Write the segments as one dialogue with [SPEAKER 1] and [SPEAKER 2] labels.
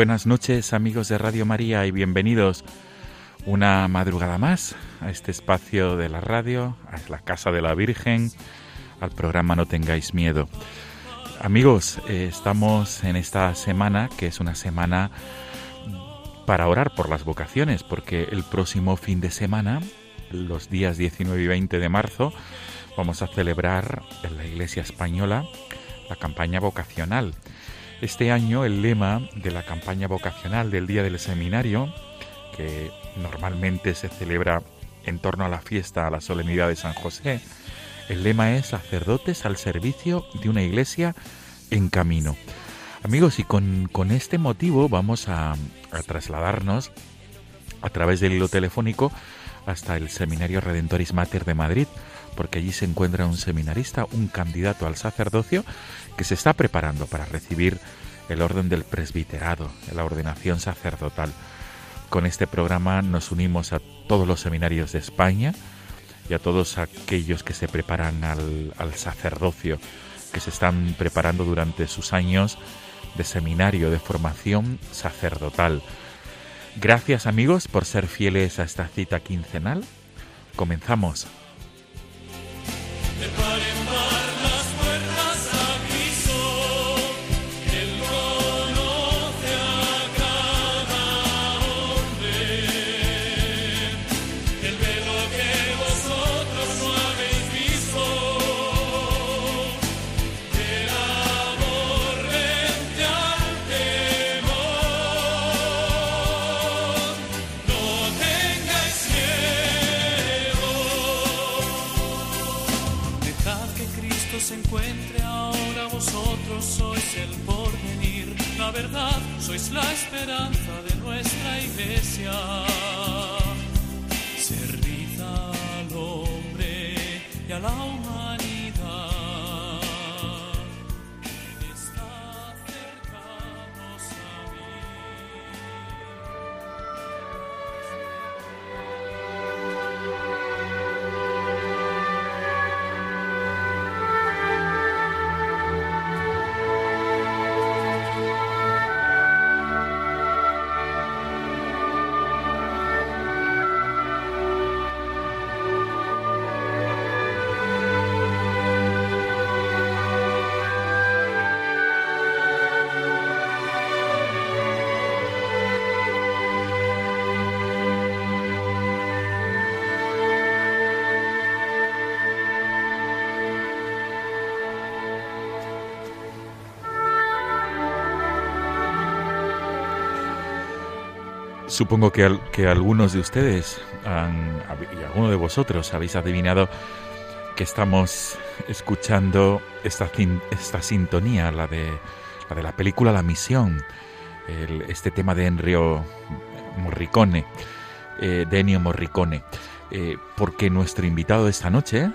[SPEAKER 1] Buenas noches amigos de Radio María y bienvenidos una madrugada más a este espacio de la radio, a la Casa de la Virgen, al programa No tengáis miedo. Amigos, eh, estamos en esta semana que es una semana para orar por las vocaciones, porque el próximo fin de semana, los días 19 y 20 de marzo, vamos a celebrar en la Iglesia Española la campaña vocacional. Este año el lema de la campaña vocacional del Día del Seminario, que normalmente se celebra en torno a la fiesta, a la solemnidad de San José, el lema es sacerdotes al servicio de una iglesia en camino. Amigos, y con, con este motivo vamos a, a trasladarnos a través del hilo telefónico hasta el Seminario Redentoris Mater de Madrid, porque allí se encuentra un seminarista, un candidato al sacerdocio, que se está preparando para recibir el orden del presbiterado, la ordenación sacerdotal. Con este programa nos unimos a todos los seminarios de España y a todos aquellos que se preparan al, al sacerdocio, que se están preparando durante sus años de seminario, de formación sacerdotal. Gracias amigos por ser fieles a esta cita quincenal. Comenzamos. Supongo que, al- que algunos de ustedes y alguno de vosotros habéis adivinado que estamos escuchando esta, esta sintonía, la de, la de la película La Misión, este tema de Ennio Morricone, eh, de Ennio Morricone, eh, porque nuestro invitado de esta noche,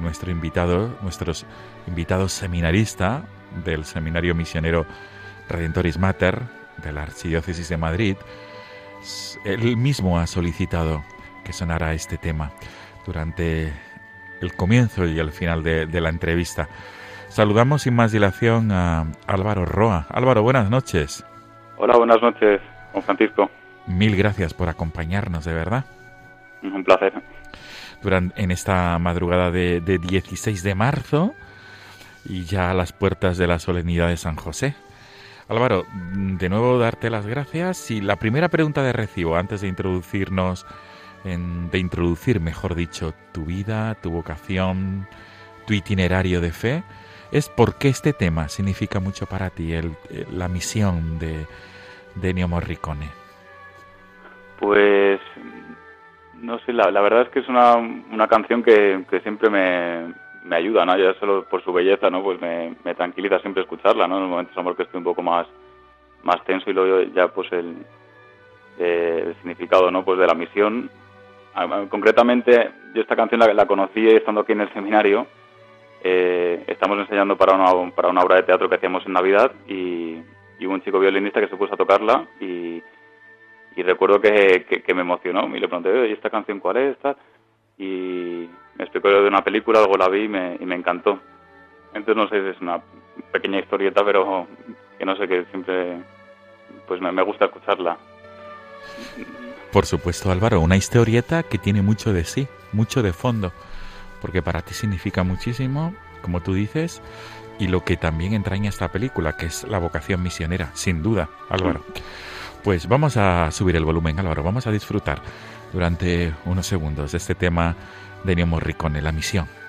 [SPEAKER 1] nuestro invitado, nuestros invitados seminarista del Seminario Misionero Redentoris Mater de la Archidiócesis de Madrid, él mismo ha solicitado que sonara este tema durante el comienzo y el final de, de la entrevista. Saludamos sin más dilación a Álvaro Roa. Álvaro, buenas noches.
[SPEAKER 2] Hola, buenas noches, Juan Francisco.
[SPEAKER 1] Mil gracias por acompañarnos, de verdad.
[SPEAKER 2] Un placer.
[SPEAKER 1] Durante, en esta madrugada de, de 16 de marzo y ya a las puertas de la solemnidad de San José. Álvaro, de nuevo darte las gracias y la primera pregunta de recibo antes de introducirnos, en, de introducir, mejor dicho, tu vida, tu vocación, tu itinerario de fe, es por qué este tema significa mucho para ti, el, la misión de, de Morricone.
[SPEAKER 2] Pues no sé, la, verdad es que es una, una canción que siempre me, me, ayuda, ¿no? Ya solo por su belleza, ¿no? Pues me, tranquiliza siempre escucharla, ¿no? En los momentos amor que estoy un poco más, más tenso y luego ya pues el, eh, significado, ¿no? Pues de la misión. Concretamente, yo esta canción la, conocí estando aquí en el seminario. Eh, estamos enseñando para una, para una obra de teatro que hacíamos en Navidad y, hubo un chico violinista que se puso a tocarla y recuerdo que, que, me emocionó y le pregunté, ¿y esta canción cuál es? Y me explicó de una película, algo la vi y me, y me encantó. Entonces, no sé, es una pequeña historieta, pero que no sé, que siempre pues me, me gusta escucharla.
[SPEAKER 1] Por supuesto, Álvaro, una historieta que tiene mucho de sí, mucho de fondo, porque para ti significa muchísimo, como tú dices, y lo que también entraña esta película, que es la vocación misionera, sin duda, Álvaro. Pues vamos a subir el volumen, Álvaro, vamos a disfrutar durante unos segundos de este tema de Ennio Morricone, la misión.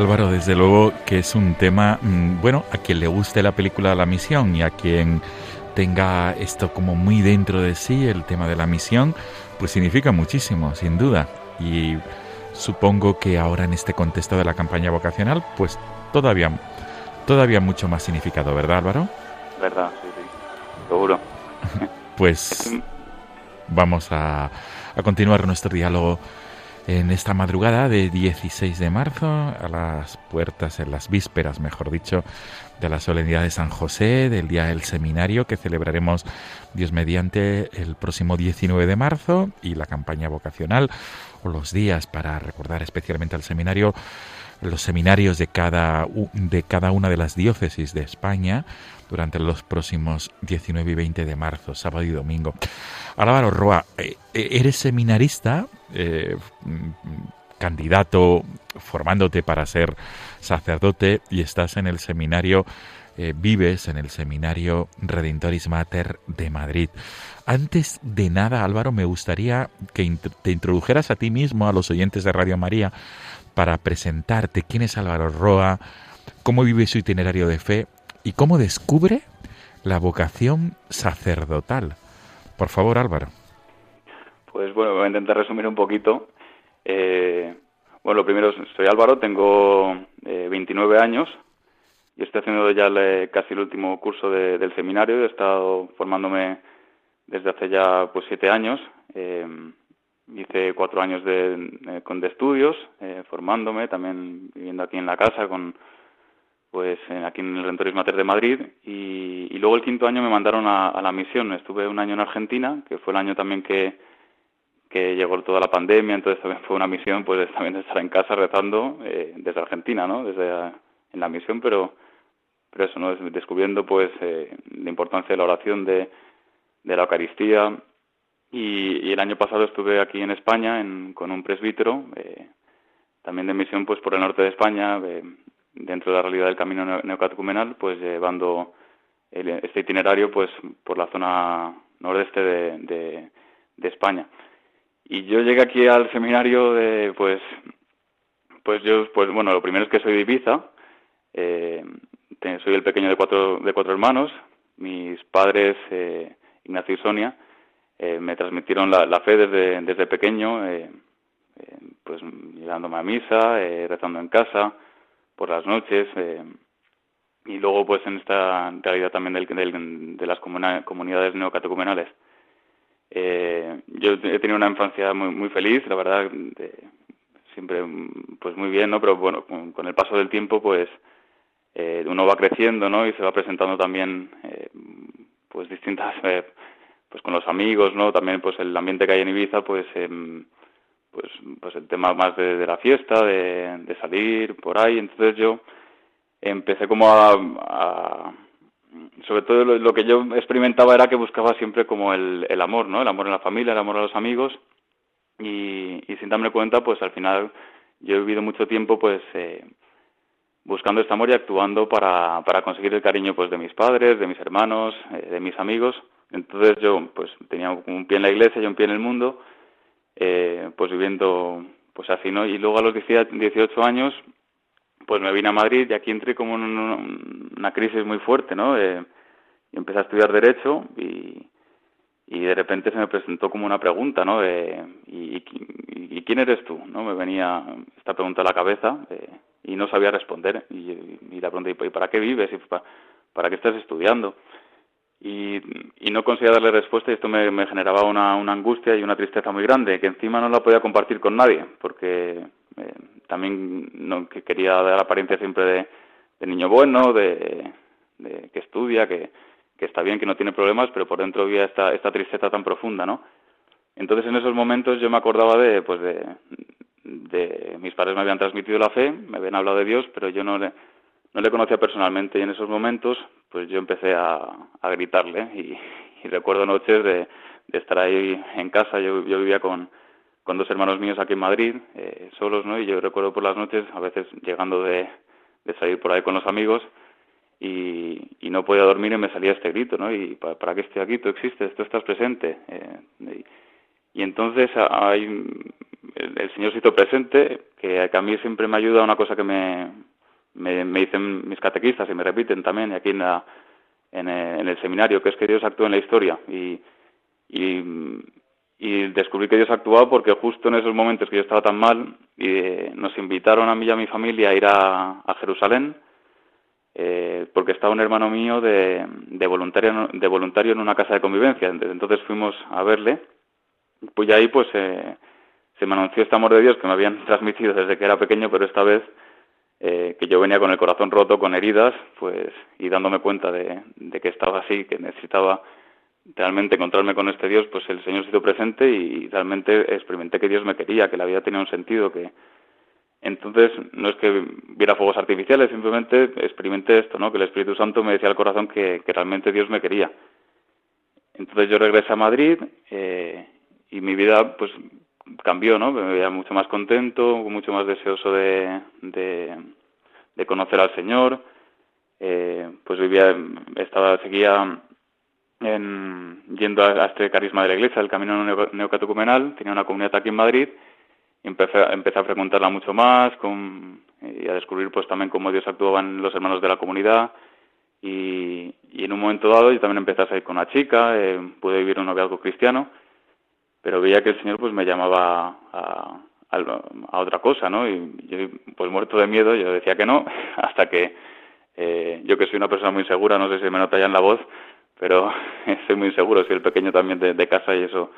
[SPEAKER 1] Álvaro, desde luego que es un tema, bueno, a quien le guste la película La Misión y a quien tenga esto como muy dentro de sí, el tema de la misión, pues significa muchísimo, sin duda. Y supongo que ahora en este contexto de la campaña vocacional, pues todavía, todavía mucho más significado, ¿verdad Álvaro?
[SPEAKER 2] Verdad, sí, sí, seguro.
[SPEAKER 1] pues vamos a, a continuar nuestro diálogo en esta madrugada de 16 de marzo, a las puertas, en las vísperas, mejor dicho, de la solemnidad de San José, del día del seminario que celebraremos Dios mediante el próximo 19 de marzo y la campaña vocacional o los días para recordar especialmente al seminario los seminarios de cada, de cada una de las diócesis de España durante los próximos 19 y 20 de marzo, sábado y domingo. Álvaro Roa, eres seminarista, eh, candidato, formándote para ser sacerdote y estás en el seminario eh, vives en el seminario Redentoris Mater de Madrid. Antes de nada, Álvaro, me gustaría que te introdujeras a ti mismo, a los oyentes de Radio María, para presentarte quién es Álvaro Roa, cómo vive su itinerario de fe y cómo descubre la vocación sacerdotal. Por favor, Álvaro.
[SPEAKER 2] Pues bueno, voy a intentar resumir un poquito. Eh, bueno, lo primero, soy Álvaro, tengo 29 eh, años y estoy haciendo ya casi el último curso del seminario. He estado formándome desde hace ya pues siete años. Eh, hice cuatro años de, con de estudios, formándome, también viviendo aquí en la casa con pues aquí en el Rentoris Mater de Madrid y, luego el quinto año me mandaron a, la misión. Estuve un año en Argentina, que fue el año también que, que llegó toda la pandemia, entonces también fue una misión pues también estar en casa rezando eh, desde Argentina, ¿no? Desde en la misión, pero pero eso, ¿no? Descubriendo pues eh, la importancia de la oración de, de la Eucaristía y, el año pasado estuve aquí en España con un presbítero eh, también de misión pues por el norte de España dentro de la realidad del camino neocatecumenal, pues llevando este itinerario pues por la zona nordeste de, de, España. Y yo llegué aquí al seminario de, pues, pues yo, pues bueno, lo primero es que soy de Ibiza, eh, soy el pequeño de cuatro, de cuatro hermanos, mis padres, eh, Ignacio y Sonia, eh, me transmitieron la, fe desde, desde pequeño, eh, eh pues llevándome a misa, rezando en casa, por las noches y luego pues en esta realidad también del, de las comunidades neocatecumenales. Eh, yo he tenido una infancia muy, muy feliz, la verdad, siempre pues muy bien, ¿no? Pero bueno, con, el paso del tiempo pues eh, uno va creciendo, ¿no? Y se va presentando también eh, pues distintas eh, pues con los amigos, ¿no? También pues el ambiente que hay en Ibiza pues em, pues, pues el tema más de, la fiesta, de, salir por ahí. Entonces yo empecé como a, sobre todo lo, que yo experimentaba era que buscaba siempre como el, el amor, ¿no? El amor en la familia, el amor a los amigos y, sin darme cuenta, pues al final yo he vivido mucho tiempo, pues eh, buscando este amor y actuando para, para conseguir el cariño, pues de mis padres, de mis hermanos, eh, de mis amigos. Entonces yo, pues tenía un pie en la iglesia y un pie en el mundo eh, pues viviendo pues así, ¿no? Y luego a los 18 años, pues me vine a Madrid y aquí entré como en una, crisis muy fuerte, ¿no? Eh, y empecé a estudiar Derecho y, y de repente se me presentó como una pregunta, ¿no? De, ¿y, y, quién eres tú? ¿no? Me venía esta pregunta a la cabeza eh, y no sabía responder. Y, y la pregunta, ¿y para qué vives? ¿Y para, para qué estás estudiando? Y, no conseguía darle respuesta y esto me, generaba una, angustia y una tristeza muy grande que encima no la podía compartir con nadie porque eh, también no, que quería dar apariencia siempre de, niño bueno, de, que estudia, que, está bien, que no tiene problemas, pero por dentro había esta, esta tristeza tan profunda, ¿no? Entonces en esos momentos yo me acordaba de, pues de, de mis padres me habían transmitido la fe, me habían hablado de Dios, pero yo no le, no le conocía personalmente y en esos momentos pues yo empecé a, gritarle y, recuerdo noches de, estar ahí en casa, yo, vivía con, con dos hermanos míos aquí en Madrid, eh, solos, ¿no? Y yo recuerdo por las noches, a veces llegando de, salir por ahí con los amigos y, no podía dormir y me salía este grito, ¿no? Y para, para qué estoy aquí, tú existes, tú estás presente. Eh, y, entonces hay el, Señor se presente, que, que a mí siempre me ayuda una cosa que me, me, dicen mis catequistas y me repiten también aquí en, en, el, seminario, que es que Dios actúa en la historia. Y, y, descubrí que Dios actuaba porque justo en esos momentos que yo estaba tan mal, eh, nos invitaron a mí y a mi familia a ir a, Jerusalén, eh, porque estaba un hermano mío de, de, voluntario, de voluntario en una casa de convivencia. Entonces fuimos a verle, pues ahí pues eh, se me anunció este amor de Dios que me habían transmitido desde que era pequeño, pero esta vez eh, que yo venía con el corazón roto, con heridas, pues, y dándome cuenta de, que estaba así, que necesitaba realmente encontrarme con este Dios, pues el Señor se hizo presente y realmente experimenté que Dios me quería, que la vida tenía un sentido, que entonces no es que viera fuegos artificiales, simplemente experimenté esto, ¿no? Que el Espíritu Santo me decía al corazón que, realmente Dios me quería. Entonces yo regresé a Madrid eh, y mi vida, pues cambió, ¿no? Me veía mucho más contento, mucho más deseoso de, de, conocer al Señor. eh, pues vivía, estaba, seguía en, yendo a, este carisma de la iglesia, el camino neocatecumenal, tenía una comunidad aquí en Madrid, y empecé, empecé a frecuentarla mucho más con, y a descubrir pues también cómo Dios actuaba en los hermanos de la comunidad, y, en un momento dado yo también empecé a salir con una chica, eh, pude vivir un noviazgo cristiano, pero veía que el Señor pues me llamaba a, a, otra cosa, ¿no? Y yo, pues muerto de miedo, yo decía que no, hasta que eh, yo que soy una persona muy segura, no sé si me nota ya en la voz, pero soy muy inseguro, soy el pequeño también de, casa y eso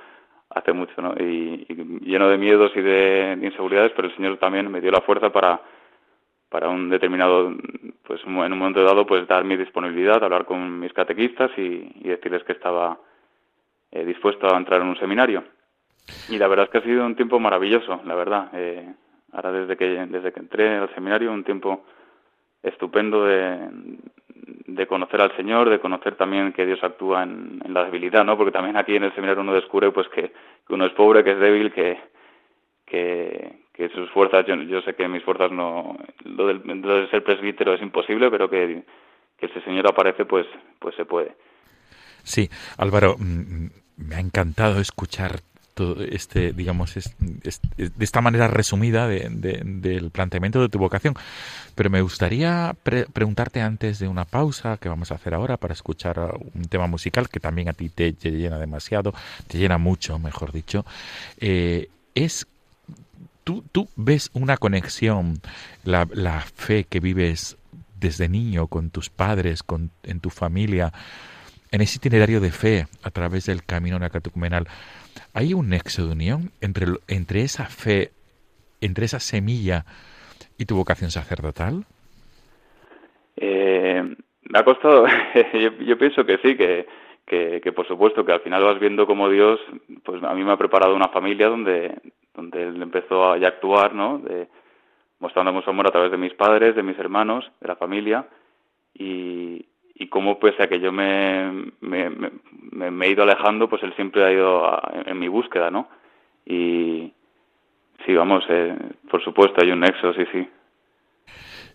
[SPEAKER 2] hace mucho, ¿no? Y, lleno de miedos y de, inseguridades, pero el Señor también me dio la fuerza para para un determinado, pues en un momento dado, pues dar mi disponibilidad, hablar con mis catequistas y, decirles que estaba eh, dispuesto a entrar en un seminario. Y la verdad es que ha sido un tiempo maravilloso, la verdad. Eh, ahora desde que desde que entré al seminario, un tiempo estupendo de, de conocer al Señor, de conocer también que Dios actúa en, la debilidad, ¿no? Porque también aquí en el seminario uno descubre pues que, uno es pobre, que es débil, que, que, sus fuerzas, yo, yo, sé que mis fuerzas no, lo, del, de ser presbítero es imposible, pero que, que ese Señor aparece, pues, pues se puede.
[SPEAKER 1] Sí, Álvaro, mm, me ha encantado escuchar todo este, digamos, de esta manera resumida del planteamiento de tu vocación. Pero me gustaría preguntarte antes de una pausa que vamos a hacer ahora para escuchar un tema musical que también a ti te, llena demasiado, te llena mucho, mejor dicho. Eh, es ¿Tú, ¿Tú ves una conexión, la, la fe que vives desde niño con tus padres, con, en tu familia, en ese itinerario de fe a través del camino nacatecumenal, ¿hay un nexo de unión entre, entre esa fe, entre esa semilla y tu vocación sacerdotal?
[SPEAKER 2] Eh, me ha costado, yo, pienso que sí, que, que, por supuesto que al final vas viendo como Dios, pues a mí me ha preparado una familia donde, donde él empezó a, actuar, ¿no? De, mostrándome su amor a través de mis padres, de mis hermanos, de la familia, y, y cómo pese a que yo me, me, me, he ido alejando, pues él siempre ha ido en mi búsqueda, ¿no? Y sí, vamos, eh, por supuesto hay un nexo, sí, sí.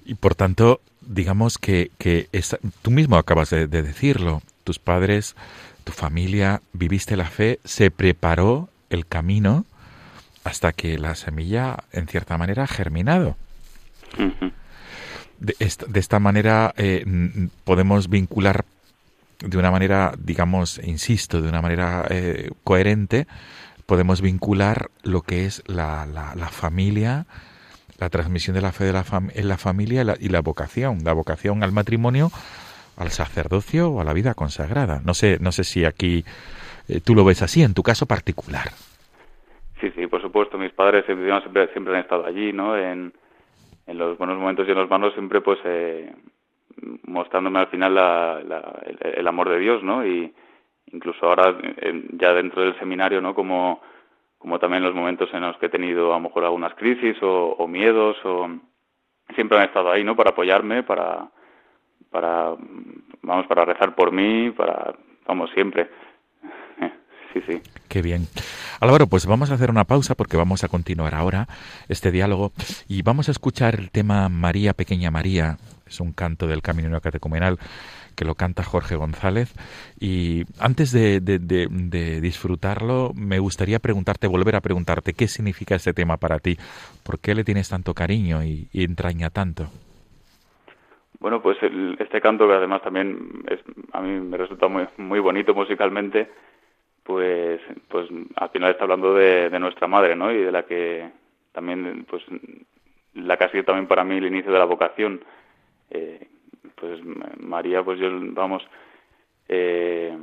[SPEAKER 1] Y por tanto, digamos que, que tú mismo acabas de, decirlo, tus padres, tu familia, viviste la fe, se preparó el camino hasta que la semilla, en cierta manera, ha germinado. De esta, manera eh, podemos vincular de una manera, digamos, insisto, de una manera eh, coherente, podemos vincular lo que es la, la, familia, la transmisión de la fe de la en la familia y la, vocación, la vocación al matrimonio, al sacerdocio o a la vida consagrada. No sé, no sé si aquí eh, tú lo ves así, en tu caso particular.
[SPEAKER 2] Sí, sí, por supuesto. Mis padres siempre, siempre han estado allí, ¿no? En, en los buenos momentos y en los malos siempre pues eh, mostrándome al final el, amor de Dios, ¿no? Y incluso ahora ya dentro del seminario, ¿no? Como, como también los momentos en los que he tenido a lo mejor algunas crisis o, miedos o siempre han estado ahí, ¿no? Para apoyarme, para para vamos para rezar por mí, para vamos siempre. Sí, sí.
[SPEAKER 1] Qué bien. Álvaro, pues vamos a hacer una pausa porque vamos a continuar ahora este diálogo y vamos a escuchar el tema María, Pequeña María. Es un canto del Camino Catecumenal que lo canta Jorge González. Y antes de, disfrutarlo, me gustaría preguntarte, volver a preguntarte, ¿qué significa este tema para ti? ¿Por qué le tienes tanto cariño y, entraña tanto?
[SPEAKER 2] Bueno, pues este canto que además también es, a mí me resulta muy, muy bonito musicalmente, pues, pues al final está hablando de, nuestra madre, ¿no? Y de la que también, pues, la que ha sido también para mí el inicio de la vocación. Eh, pues María, pues yo, vamos, eh,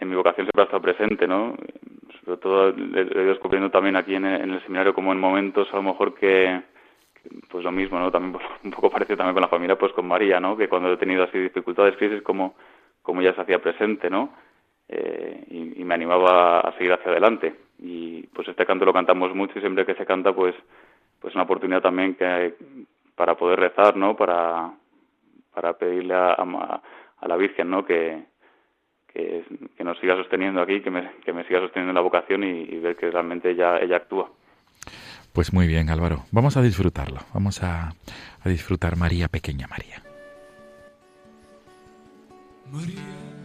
[SPEAKER 2] en mi vocación siempre ha estado presente, ¿no? Sobre todo le, he ido descubriendo también aquí en el, seminario como en momentos a lo mejor que, pues lo mismo, ¿no? También un poco parecido también con la familia, pues con María, ¿no? Que cuando he tenido así dificultades, crisis, como, como ella se hacía presente, ¿no? Eh, y, me animaba a seguir hacia adelante. Y pues este canto lo cantamos mucho y siempre que se canta, pues, pues una oportunidad también que para poder rezar, ¿no? Para, para pedirle a, a, la Virgen, ¿no? Que, que, nos siga sosteniendo aquí, que me, que me siga sosteniendo en la vocación y, ver que realmente ella, ella actúa.
[SPEAKER 1] Pues muy bien, Álvaro. Vamos a disfrutarlo. Vamos a, a disfrutar María, pequeña María.
[SPEAKER 3] María.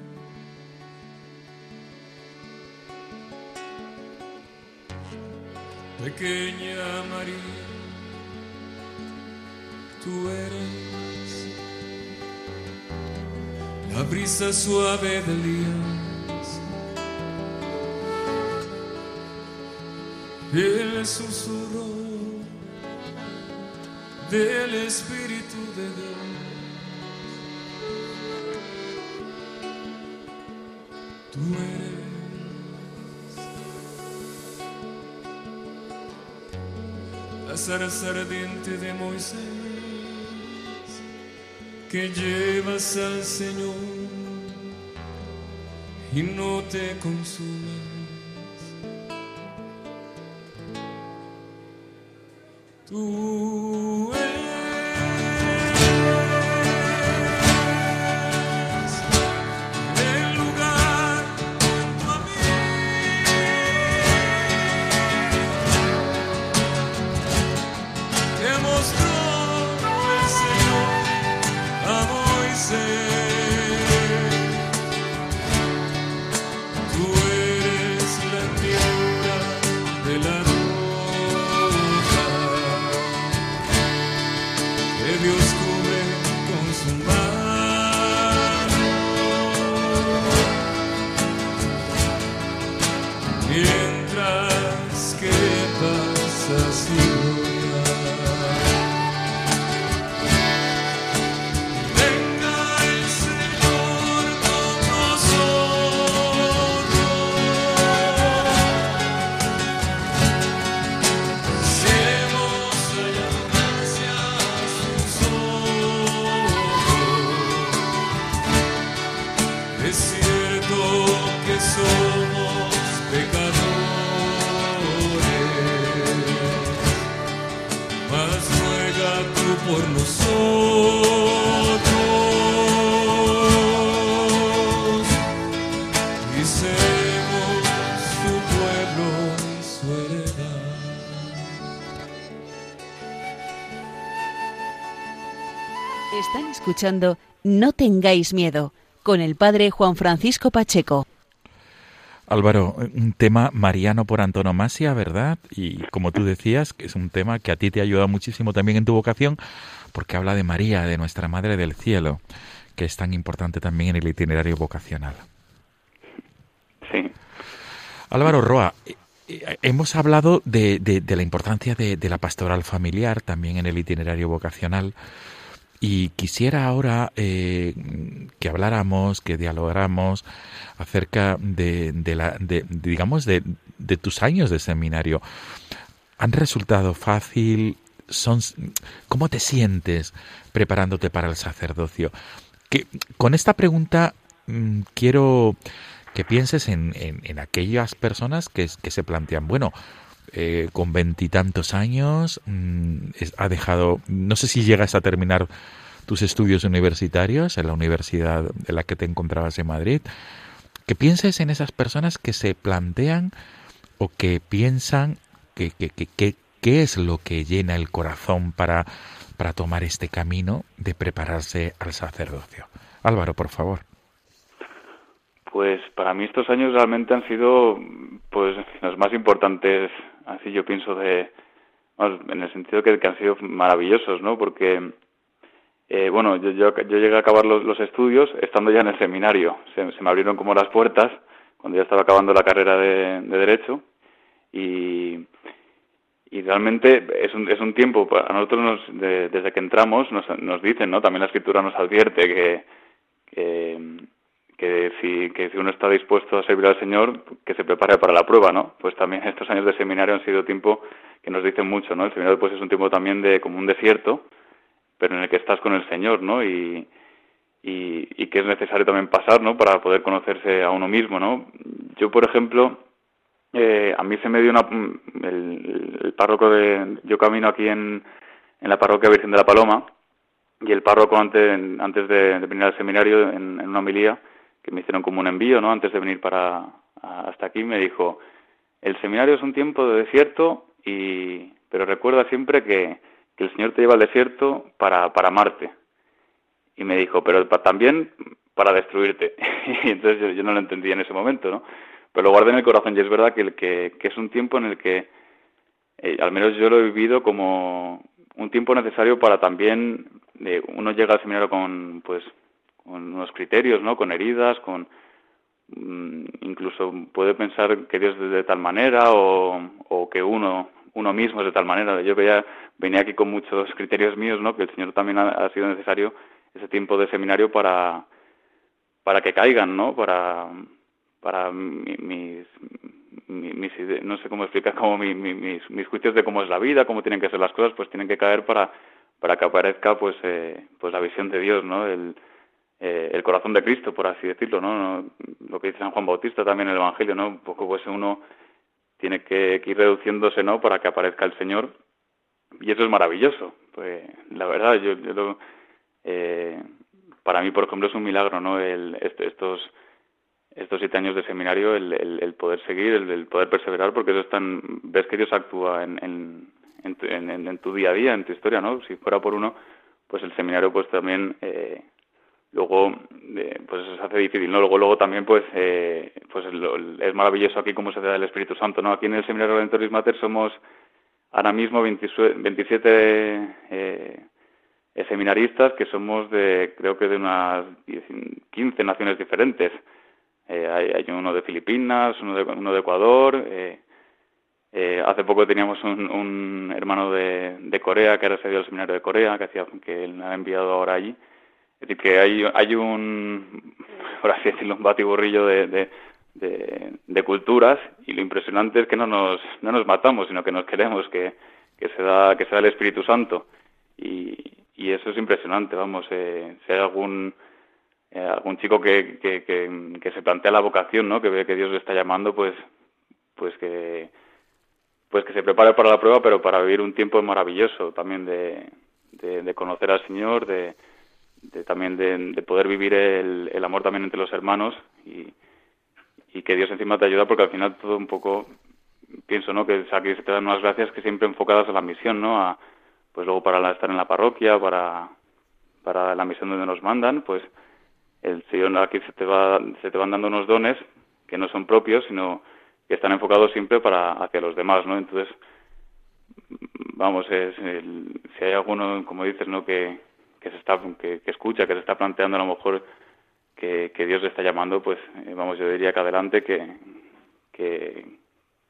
[SPEAKER 3] Pequeña María, tú eres la brisa suave del día. El susurro del Espíritu de Dios. Tú eres la zarza ardiente de Moisés que llevas al Señor y no te consumes. Tú
[SPEAKER 4] escuchando No tengáis miedo con el padre Juan Francisco Pacheco.
[SPEAKER 1] Álvaro, un tema mariano por antonomasia, ¿verdad? Y como tú decías, que es un tema que a ti te ha ayudado muchísimo también en tu vocación, porque habla de María, de nuestra Madre del Cielo, que es tan importante también en el itinerario vocacional.
[SPEAKER 2] Sí.
[SPEAKER 1] Álvaro Roa, eh, eh, hemos hablado de, de- de la importancia de, de la pastoral familiar también en el itinerario vocacional y quisiera ahora eh, que habláramos, que dialogáramos acerca de, de la, de, digamos, de, de tus años de seminario. ¿Han resultado fácil? Son, ¿Cómo te sientes preparándote para el sacerdocio? Que, con esta pregunta mm, quiero que pienses en, en, en aquellas personas que, que, se plantean, bueno, eh, con veintitantos años, es, ha dejado, no sé si llegas a terminar tus estudios universitarios en la universidad en la que te encontrabas en Madrid, que pienses en esas personas que se plantean o que piensan que, que qué es lo que llena el corazón para, para tomar este camino de prepararse al sacerdocio. Álvaro, por favor.
[SPEAKER 2] Pues para mí estos años realmente han sido pues los más importantes, así yo pienso de en el sentido que, que han sido maravillosos, ¿no? Porque eh, bueno, yo, yo, yo, llegué a acabar los, estudios estando ya en el seminario. Se, se, me abrieron como las puertas cuando ya estaba acabando la carrera de, de Derecho y, y realmente es un, es un tiempo, a nosotros nos, de, desde que entramos nos, nos dicen, ¿no? También la escritura nos advierte que, que, que, si, que si uno está dispuesto a servir al Señor, que se prepare para la prueba, ¿no? Pues también estos años de seminario han sido tiempo que nos dicen mucho, ¿no? El seminario pues es un tiempo también de como un desierto, pero en el que estás con el Señor, ¿no? Y, y, que es necesario también pasar, ¿no? Para poder conocerse a uno mismo, ¿no? Yo, por ejemplo, eh, a mí se me dio una, el, el, párroco de, yo camino aquí en, en la parroquia Virgen de la Paloma y el párroco antes, antes de, venir al seminario en, en, una homilía que me hicieron como un envío, ¿no? Antes de venir para hasta aquí me dijo, el seminario es un tiempo de desierto y, pero recuerda siempre que que el Señor te lleva al desierto para, para amarte. Y me dijo, pero también para destruirte. y entonces yo, no lo entendía en ese momento, ¿no? Pero lo guardé en el corazón y es verdad que, que, que es un tiempo en el que, eh, al menos yo lo he vivido como un tiempo necesario para también, eh, uno llega al seminario con, pues, con unos criterios, ¿no? Con heridas, con mm, incluso puede pensar que Dios es de tal manera o, o que uno uno mismo es de tal manera. Yo veía, venía aquí con muchos criterios míos, ¿no? Que el Señor también ha, sido necesario ese tiempo de seminario para para que caigan, ¿no? Para para mis, mis, no sé cómo explicar como mis, mis, juicios de cómo es la vida, cómo tienen que ser las cosas, pues tienen que caer para para que aparezca pues eh, pues la visión de Dios, ¿no? El eh, el corazón de Cristo, por así decirlo, ¿no? Lo que dice San Juan Bautista también en el Evangelio, ¿no? Un poco pues uno tiene que, ir reduciendo,se ¿no? Para que aparezca el Señor. Y eso es maravilloso. Pues la verdad, yo, yo eh, para mí, por ejemplo, es un milagro, ¿no? El, estos estos siete años de seminario, el, el, poder seguir, el, poder perseverar, porque eso es tan, ves que Dios actúa en, en, en, en, tu día a día, en tu historia, ¿no? Si fuera por uno, pues el seminario pues también eh, luego eh, pues se hace difícil no luego luego también pues eh, pues es maravilloso aquí cómo se da el Espíritu Santo no aquí en el seminario Redentoris Mater somos ahora mismo 27 eh, seminaristas que somos de creo que de unas 15 naciones diferentes. Eh, hay, hay, uno de Filipinas uno de, uno de Ecuador eh, eh, hace poco teníamos un, un hermano de, de, Corea que ahora se dio al seminario de Corea que hacía que él me ha enviado ahora allí es decir, que hay, hay un, por así decirlo, un batiburrillo de, de, de, culturas y lo impresionante es que no nos, no nos matamos, sino que nos queremos, que, que, se, da, que se da el Espíritu Santo. Y, y eso es impresionante, vamos, eh, si hay algún, eh, algún chico que, que, que, se plantea la vocación, ¿no? que ve que Dios le está llamando, pues, pues que pues que se prepare para la prueba, pero para vivir un tiempo maravilloso también de, de conocer al Señor, de, también de, poder vivir el, amor también entre los hermanos y, y que Dios encima te ayuda porque al final todo un poco pienso no que aquí se te dan unas gracias que siempre enfocadas a la misión no a pues luego para estar en la parroquia para para la misión donde nos mandan pues el Señor aquí se te va se te van dando unos dones que no son propios sino que están enfocados siempre para hacia los demás no entonces vamos es si hay alguno como dices no que que se está que, escucha, que se está planteando a lo mejor que, Dios le está llamando, pues eh, vamos, yo diría que adelante, que, que,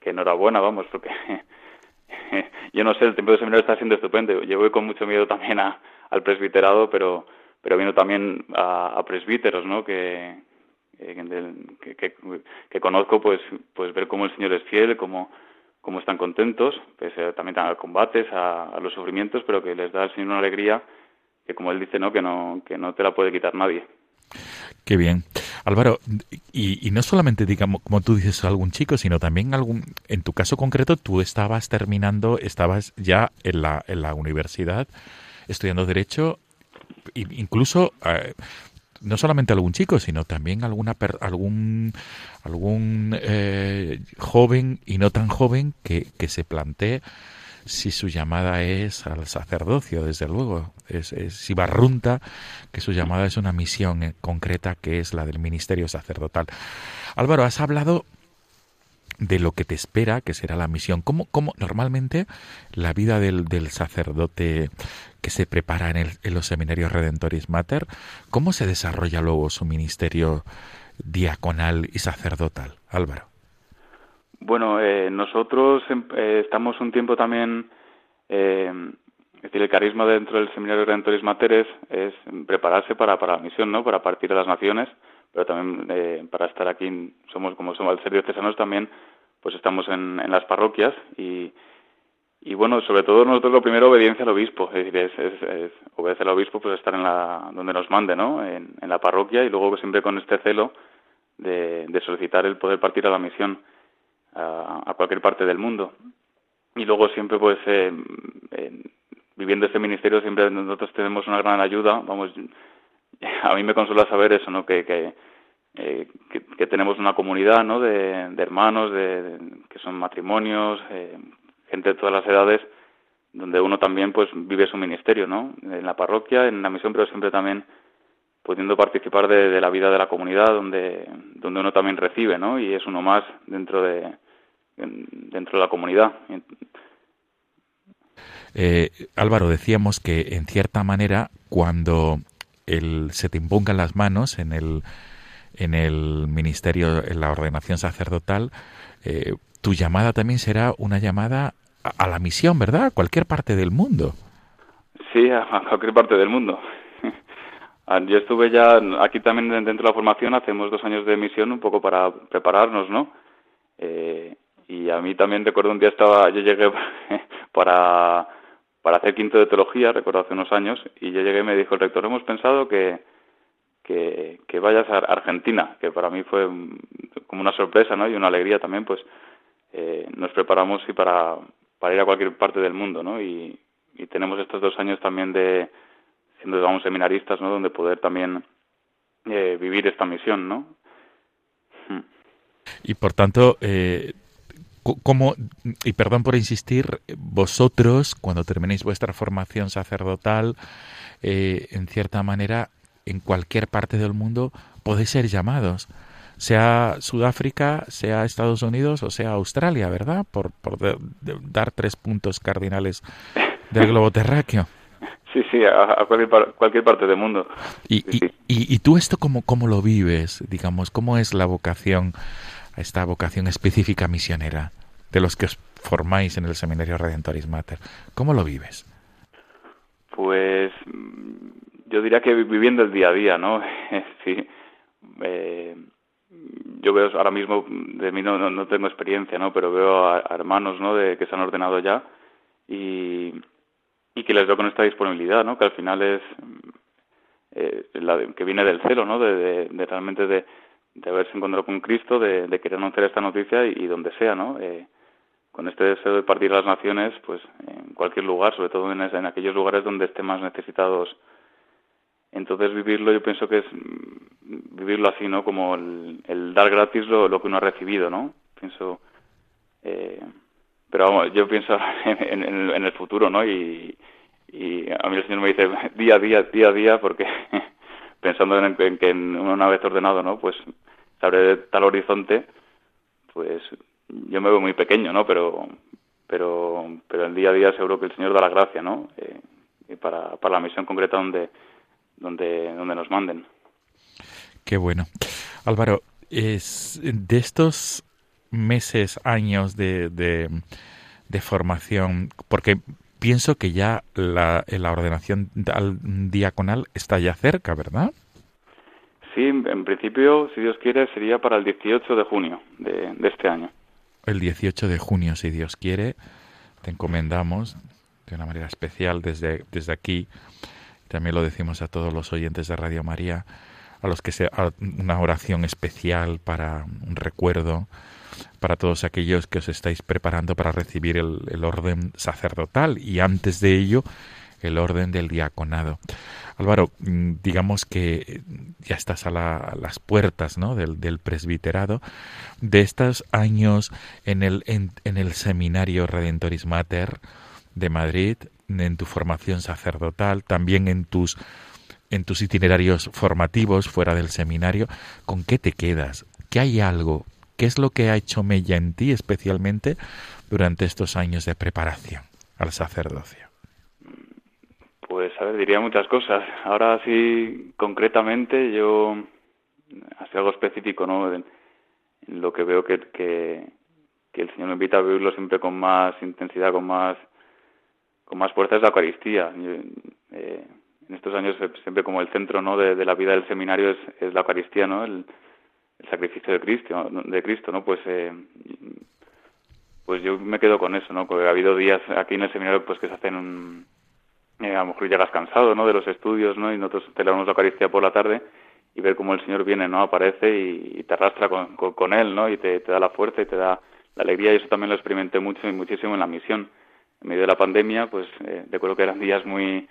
[SPEAKER 2] enhorabuena, vamos, porque yo no sé, el tiempo de seminario está siendo estupendo. Yo voy con mucho miedo también a, al presbiterado, pero pero vino también a, presbíteros, ¿no? Que, que, que, conozco, pues pues ver cómo el Señor es fiel, cómo, cómo están contentos, pues también a combates, a, a, los sufrimientos, pero que les da al Señor una alegría que como él dice, ¿no? Que no, que no te la puede quitar nadie.
[SPEAKER 1] Qué bien. Álvaro, y, no solamente, digamos, como tú dices, algún chico, sino también algún, en tu caso concreto, tú estabas terminando, estabas ya en la, en la universidad estudiando Derecho, incluso, eh, no solamente algún chico, sino también alguna algún, algún eh, joven y no tan joven que, que se plantee si su llamada es al sacerdocio, desde luego. Es, es si barrunta que su llamada es una misión concreta que es la del ministerio sacerdotal. Álvaro, has hablado de lo que te espera, que será la misión. ¿Cómo, cómo normalmente la vida del, del sacerdote que se prepara en, el, en, los seminarios Redentoris Mater, cómo se desarrolla luego su ministerio diaconal y sacerdotal? Álvaro.
[SPEAKER 2] Bueno, eh, nosotros em, eh, estamos un tiempo también, eh, es decir, el carisma dentro del Seminario Redentoris Materes es prepararse para, para la misión, ¿no? Para partir de las naciones, pero también eh, para estar aquí, somos como somos al ser diocesanos también, pues estamos en, las parroquias y, y bueno, sobre todo nosotros lo primero obediencia al obispo, es decir, es, es, obedecer al obispo, pues estar en la, donde nos mande, ¿no? En, la parroquia y luego siempre con este celo de, de solicitar el poder partir a la misión a, cualquier parte del mundo. Y luego siempre, pues, eh, viviendo este ministerio, siempre nosotros tenemos una gran ayuda. Vamos, a mí me consuela saber eso, ¿no? Que, que, eh, que, tenemos una comunidad, ¿no? De, hermanos, de, que son matrimonios, eh, gente de todas las edades, donde uno también, pues, vive su ministerio, ¿no? En la parroquia, en la misión, pero siempre también pudiendo participar de, la vida de la comunidad donde, donde uno también recibe, ¿no? Y es uno más dentro de, dentro de la comunidad.
[SPEAKER 1] Eh, Álvaro, decíamos que en cierta manera cuando el, se te impongan las manos en el, en el ministerio, en la ordenación sacerdotal, eh, tu llamada también será una llamada a, la misión, ¿verdad? A cualquier parte del mundo.
[SPEAKER 2] Sí, a, cualquier parte del mundo. Ah, yo estuve ya aquí también dentro de la formación, hacemos dos años de misión un poco para prepararnos, ¿no? Eh, y a mí también recuerdo un día estaba, yo llegué para, para hacer quinto de teología, recuerdo hace unos años, y yo llegué y me dijo el rector, hemos pensado que, que, vayas a Argentina, que para mí fue como una sorpresa, ¿no? Y una alegría también, pues eh, nos preparamos y para, para ir a cualquier parte del mundo, ¿no? Y, y tenemos estos dos años también de siendo vamos seminaristas, ¿no? Donde poder también eh, vivir esta misión, ¿no?
[SPEAKER 1] Y por tanto, eh, ¿cómo, y perdón por insistir, vosotros, cuando terminéis vuestra formación sacerdotal, eh, en cierta manera, en cualquier parte del mundo, podéis ser llamados, sea Sudáfrica, sea Estados Unidos o sea Australia, ¿verdad? Por, por dar tres puntos cardinales del globo terráqueo.
[SPEAKER 2] Sí, sí, a, cualquier, parte del mundo.
[SPEAKER 1] ¿Y, y, y, tú esto cómo, cómo lo vives? Digamos, ¿cómo es la vocación, esta vocación específica misionera de los que os formáis en el Seminario Redentoris Mater? ¿Cómo lo vives?
[SPEAKER 2] Pues yo diría que viviendo el día a día, ¿no? sí. Eh, yo veo ahora mismo, de mí no, no, tengo experiencia, ¿no? Pero veo a, hermanos, ¿no? De que se han ordenado ya y, y que les veo con esta disponibilidad, ¿no? Que al final es eh, la que viene del celo, ¿no? De, de, realmente de, de, haberse encontrado con Cristo, de, de querer anunciar esta noticia y, donde sea, ¿no? Eh, con este deseo de partir las naciones, pues en cualquier lugar, sobre todo en, en aquellos lugares donde estén más necesitados entonces vivirlo yo pienso que es mm, vivirlo así, ¿no? Como el, dar gratis lo, lo, que uno ha recibido, ¿no? Pienso... Eh, pero vamos, yo pienso en, en, el futuro, ¿no? Y, y a mí el Señor me dice día a día, día a día, porque pensando en, que una vez ordenado, ¿no? Pues se abre tal horizonte, pues yo me veo muy pequeño, ¿no? Pero pero pero el día a día seguro que el Señor da la gracia, ¿no? Eh, para, para la misión concreta donde donde, donde nos manden.
[SPEAKER 1] Qué bueno. Álvaro, es de estos meses, años de, de, formación, porque pienso que ya la, la ordenación diaconal está ya cerca, ¿verdad?
[SPEAKER 2] Sí, en principio, si Dios quiere, sería para el 18 de junio de, este año.
[SPEAKER 1] El 18 de junio, si Dios quiere, te encomendamos de una manera especial desde, desde aquí también lo decimos a todos los oyentes de Radio María, a los que sea una oración especial para un recuerdo para todos aquellos que os estáis preparando para recibir el, orden sacerdotal y antes de ello el orden del diaconado. Álvaro, mm, digamos que ya estás a, las puertas ¿no? del, presbiterado. De estos años en el, en el seminario Redentoris Mater de Madrid, en tu formación sacerdotal, también en tus en tus itinerarios formativos fuera del seminario, ¿con qué te quedas? ¿Qué hay algo? ¿Qué es lo que ha hecho mella en ti especialmente durante estos años de preparación al sacerdocio?
[SPEAKER 2] Diría muchas cosas. Ahora sí, concretamente, yo, hace algo específico, ¿no? En, lo que veo que, que, el Señor me invita a vivirlo siempre con más intensidad, con más con más fuerza es la Eucaristía. Eh, en estos años siempre como el centro ¿no? de, la vida del seminario es, la Eucaristía, ¿no? El, sacrificio de Cristo, de Cristo, ¿no? Pues eh, pues yo me quedo con eso, ¿no? Porque ha habido días aquí en el seminario pues que se hacen un eh, a lo mejor llegas cansado, ¿no? De los estudios, ¿no? Y nosotros celebramos la Eucaristía por la tarde y ver cómo el Señor viene, ¿no? Aparece y, te arrastra con, con, Él, ¿no? Y te, da la fuerza y te da la alegría y eso también lo experimenté mucho y muchísimo en la misión en medio de la pandemia, pues eh, recuerdo que eran días muy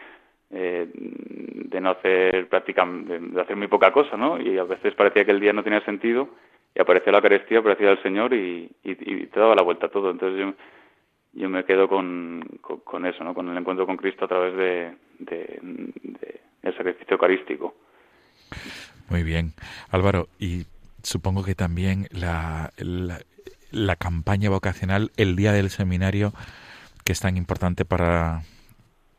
[SPEAKER 2] eh, de no hacer prácticamente, de hacer muy poca cosa, ¿no? Y a veces parecía que el día no tenía sentido y aparecía la Eucaristía, aparecía el Señor y, y, te daba la vuelta a todo. Entonces yo, yo me quedo con, con, eso, ¿no? Con el encuentro con Cristo a través de, de, de el sacrificio eucarístico.
[SPEAKER 1] Muy bien. Álvaro, y supongo que también la, la, campaña vocacional, el día del seminario, que es tan importante para,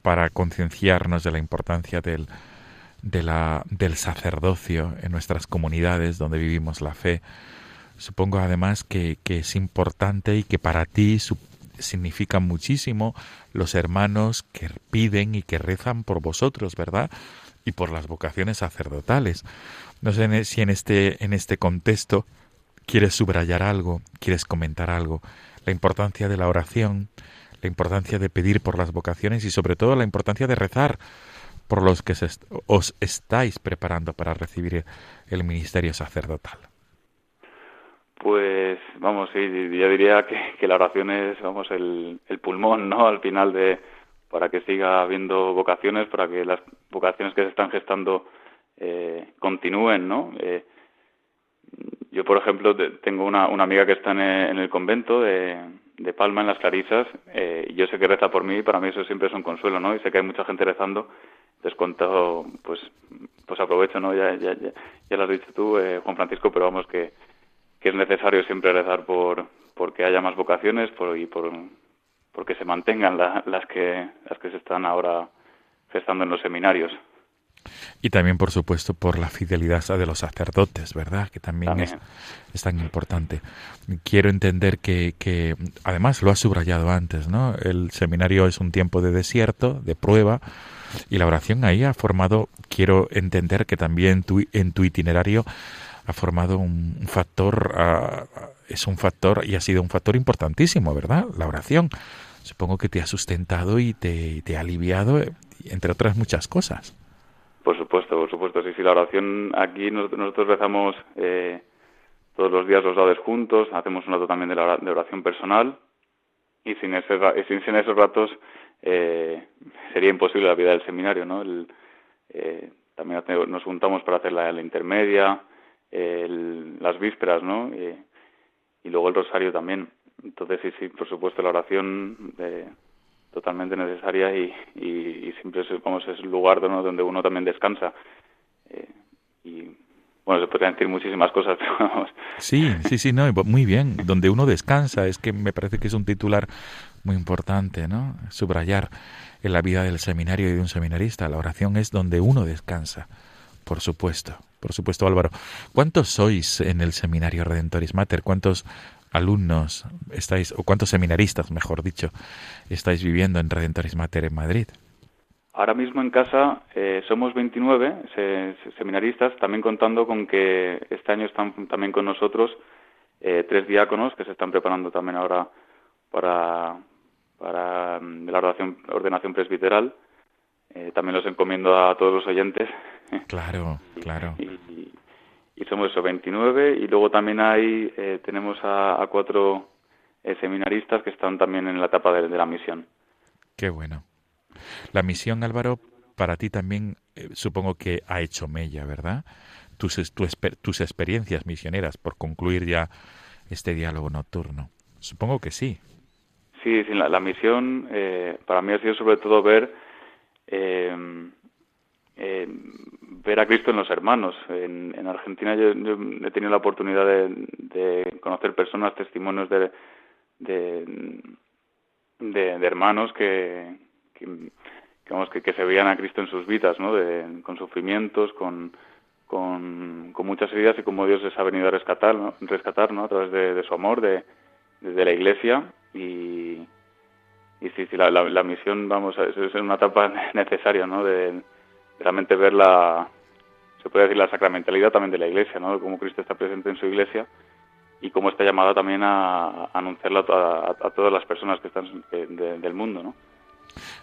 [SPEAKER 1] para concienciarnos de la importancia del, de la, del sacerdocio en nuestras comunidades donde vivimos la fe. Supongo además que, que es importante y que para ti significa muchísimo los hermanos que piden y que rezan por vosotros, ¿verdad? Y por las vocaciones sacerdotales. No sé si en este, en este contexto quieres subrayar algo, quieres comentar algo, la importancia de la oración, la importancia de pedir por las vocaciones y sobre todo la importancia de rezar por los que os estáis preparando para recibir el ministerio sacerdotal?
[SPEAKER 2] Pues vamos, sí, yo diría que, la oración es, vamos, el, pulmón, ¿no? Al final de, para que siga habiendo vocaciones, para que las vocaciones que se están gestando eh, continúen, ¿no? Eh, yo, por ejemplo, tengo una, una amiga que está en el, convento de, Palma, en las Clarisas, eh, y yo sé que reza por mí, y para mí eso siempre es un consuelo, ¿no? Y sé que hay mucha gente rezando, descontado, pues, pues aprovecho, ¿no? Ya, ya, ya, lo has dicho tú, eh, Juan Francisco, pero vamos que, que es necesario siempre rezar por porque haya más vocaciones por, y por porque se mantengan las que las que se están ahora gestando en los seminarios.
[SPEAKER 1] Y también, por supuesto, por la fidelidad de los sacerdotes, ¿verdad? Que también, Es, es, tan importante. Quiero entender que, que, además, lo has subrayado antes, ¿no? El seminario es un tiempo de desierto, de prueba, y la oración ahí ha formado, quiero entender que también tu, en tu itinerario ha formado un, factor, ah, es un factor y ha sido un factor importantísimo, ¿verdad? La oración. Supongo que te ha sustentado y te, ha aliviado, entre otras muchas cosas.
[SPEAKER 2] Por supuesto, por supuesto. Sí, sí, la oración aquí nosotros rezamos eh, todos los días los laudes juntos, hacemos un rato también de, la, de oración personal y sin, ese, sin, esos ratos eh, sería imposible la vida del seminario, ¿no? Eh, también nos juntamos para hacer la, intermedia, las vísperas, ¿no? y luego el rosario también. Entonces, sí, sí, por supuesto, la oración totalmente necesaria y, y, siempre es, vamos, el lugar donde uno también descansa. Eh, y bueno, se pueden decir muchísimas cosas, pero
[SPEAKER 1] Sí, sí, sí, no, muy bien. Donde uno descansa, es que me parece que es un titular muy importante, ¿no? Subrayar en la vida del seminario y de un seminarista. La oración es donde uno descansa, por supuesto. Por supuesto, Álvaro. ¿Cuántos sois en el seminario Redentoris Mater? ¿Cuántos alumnos estáis, o cuántos seminaristas, mejor dicho, estáis viviendo en Redentoris Mater en Madrid?
[SPEAKER 2] Ahora mismo en casa eh, somos 29 seminaristas, también contando con que este año están también con nosotros eh, tres diáconos que se están preparando también ahora para, mm, la ordenación, ordenación presbiteral. Eh, también los encomiendo a todos los oyentes.
[SPEAKER 1] Claro, claro.
[SPEAKER 2] y, y somos eso, 29 y luego también hay, eh, tenemos a, cuatro eh, seminaristas que están también en la etapa de, la misión.
[SPEAKER 1] Qué bueno. La misión, Álvaro, para ti también eh, supongo que ha hecho mella, ¿verdad? Tus, tus experiencias misioneras, por concluir ya este diálogo nocturno. Supongo que sí.
[SPEAKER 2] Sí, sí la, misión para mí ha sido sobre todo ver eh, ver a Cristo en los hermanos. En, Argentina yo, he tenido la oportunidad de, conocer personas, testimonios de, de, hermanos que, que, que, se veían a Cristo en sus vidas, ¿no? con sufrimientos, con, con, muchas heridas y como Dios les ha venido a rescatar, ¿no? rescatar ¿no? a través de, su amor, de, de la Iglesia y, y sí, sí la, la, misión, vamos, es, es una etapa necesaria, ¿no? De, realmente ver la, se puede decir, la sacramentalidad también de la Iglesia, ¿no? Cómo Cristo está presente en su Iglesia y cómo está llamada también a, anunciarla a, todas las personas que están del mundo, ¿no?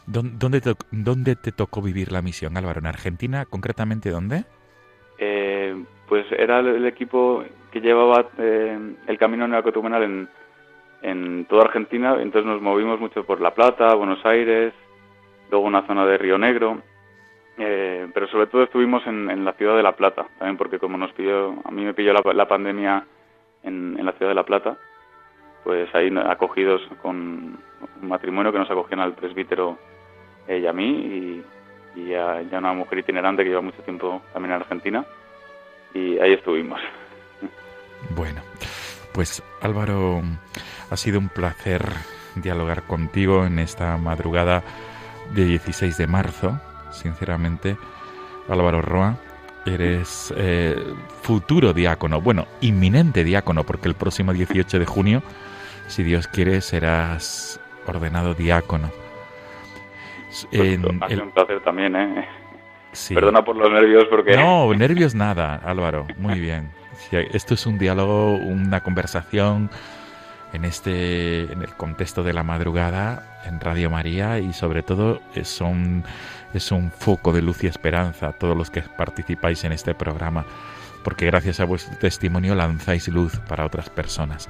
[SPEAKER 1] ¿Dónde te, ¿Dónde te tocó vivir la misión, Álvaro? ¿En Argentina? ¿Concretamente dónde?
[SPEAKER 2] Eh, pues era el, equipo que llevaba eh, el camino neocatecumenal en, en toda Argentina, entonces nos movimos mucho por La Plata, Buenos Aires, luego una zona de Río Negro, eh, pero sobre todo estuvimos en, la ciudad de La Plata, también porque como nos pilló, a mí me pilló la, pandemia en, la ciudad de La Plata, pues ahí acogidos con un matrimonio que nos acogían al presbítero ella a mí y, y a, una mujer itinerante que lleva mucho tiempo también en Argentina. y ahí estuvimos.
[SPEAKER 1] Bueno, pues Álvaro, ha sido un placer dialogar contigo en esta madrugada de 16 de marzo, sinceramente. Álvaro Roa, eres eh, futuro diácono, bueno, inminente diácono, porque el próximo 18 de junio, si Dios quiere, serás ordenado diácono.
[SPEAKER 2] Pues ha sido un placer también, ¿eh? Perdona por los nervios porque...
[SPEAKER 1] No, nervios nada, Álvaro, muy bien. esto es un diálogo, una conversación en este en el contexto de la madrugada en Radio María y sobre todo son es un foco de luz y esperanza a todos los que participáis en este programa, porque gracias a vuestro testimonio lanzáis luz para otras personas.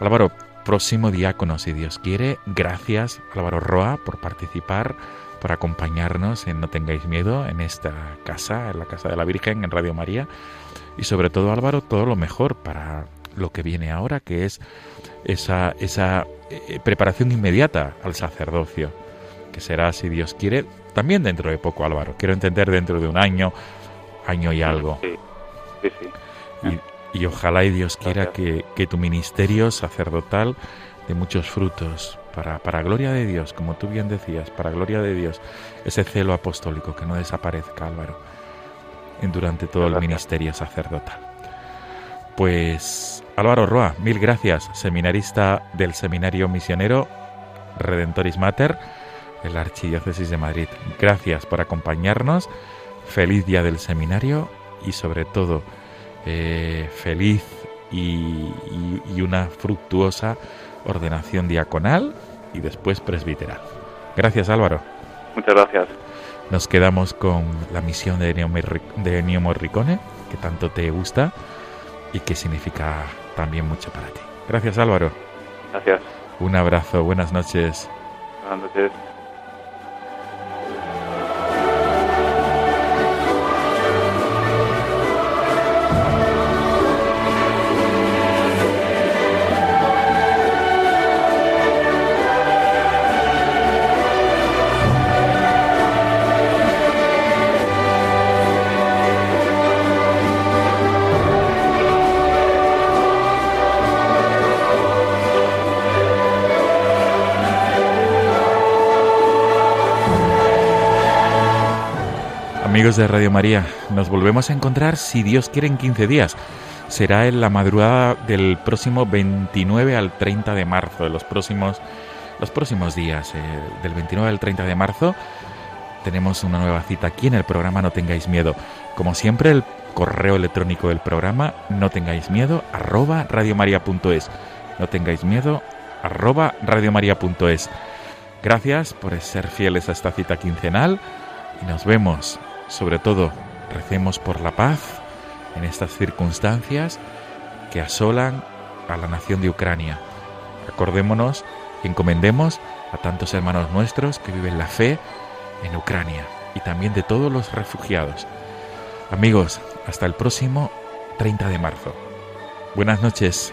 [SPEAKER 1] Álvaro, próximo diácono, si Dios quiere, gracias Álvaro Roa por participar, por acompañarnos en No tengáis miedo en esta casa, en la Casa de la Virgen, en Radio María, y sobre todo Álvaro, todo lo mejor para lo que viene ahora, que es esa, esa eh, preparación inmediata al sacerdocio, que será, si Dios quiere, también dentro de poco, Álvaro. Quiero entender dentro de un año, año y algo.
[SPEAKER 2] Sí, sí, sí.
[SPEAKER 1] Y, ojalá y Dios quiera que, tu ministerio sacerdotal de muchos frutos para, para gloria de Dios, como tú bien decías, para gloria de Dios, ese celo apostólico que no desaparezca, Álvaro, en, durante todo el ministerio sacerdotal. Pues Álvaro Roa, mil gracias, seminarista del Seminario Misionero Redentoris Mater en la Archidiócesis de Madrid. Gracias por acompañarnos. Feliz día del seminario y sobre todo eh, feliz y, una fructuosa ordenación diaconal y después presbiteral. Gracias Álvaro.
[SPEAKER 2] Muchas gracias.
[SPEAKER 1] Nos quedamos con la misión de Ennio Morricone, que tanto te gusta y que significa también mucho para ti. Gracias Álvaro.
[SPEAKER 2] Gracias.
[SPEAKER 1] Un abrazo, buenas noches.
[SPEAKER 2] Buenas noches.
[SPEAKER 1] Amigos de Radio María, nos volvemos a encontrar si Dios quiere en 15 días. Será en la madrugada del próximo 29 al 30 de marzo, los próximos, los próximos días, eh, del 29 al 30 de marzo. Tenemos una nueva cita aquí en el programa No tengáis miedo. Como siempre, el correo electrónico del programa no tengáis miedo arroba radiomaria.es. No tengáis miedo arroba radiomaria.es. Gracias por ser fieles a esta cita quincenal y nos vemos sobre todo, recemos por la paz en estas circunstancias que asolan a la nación de Ucrania. Acordémonos y encomendemos a tantos hermanos nuestros que viven la fe en Ucrania y también de todos los refugiados. Amigos, hasta el próximo 30 de marzo. Buenas noches.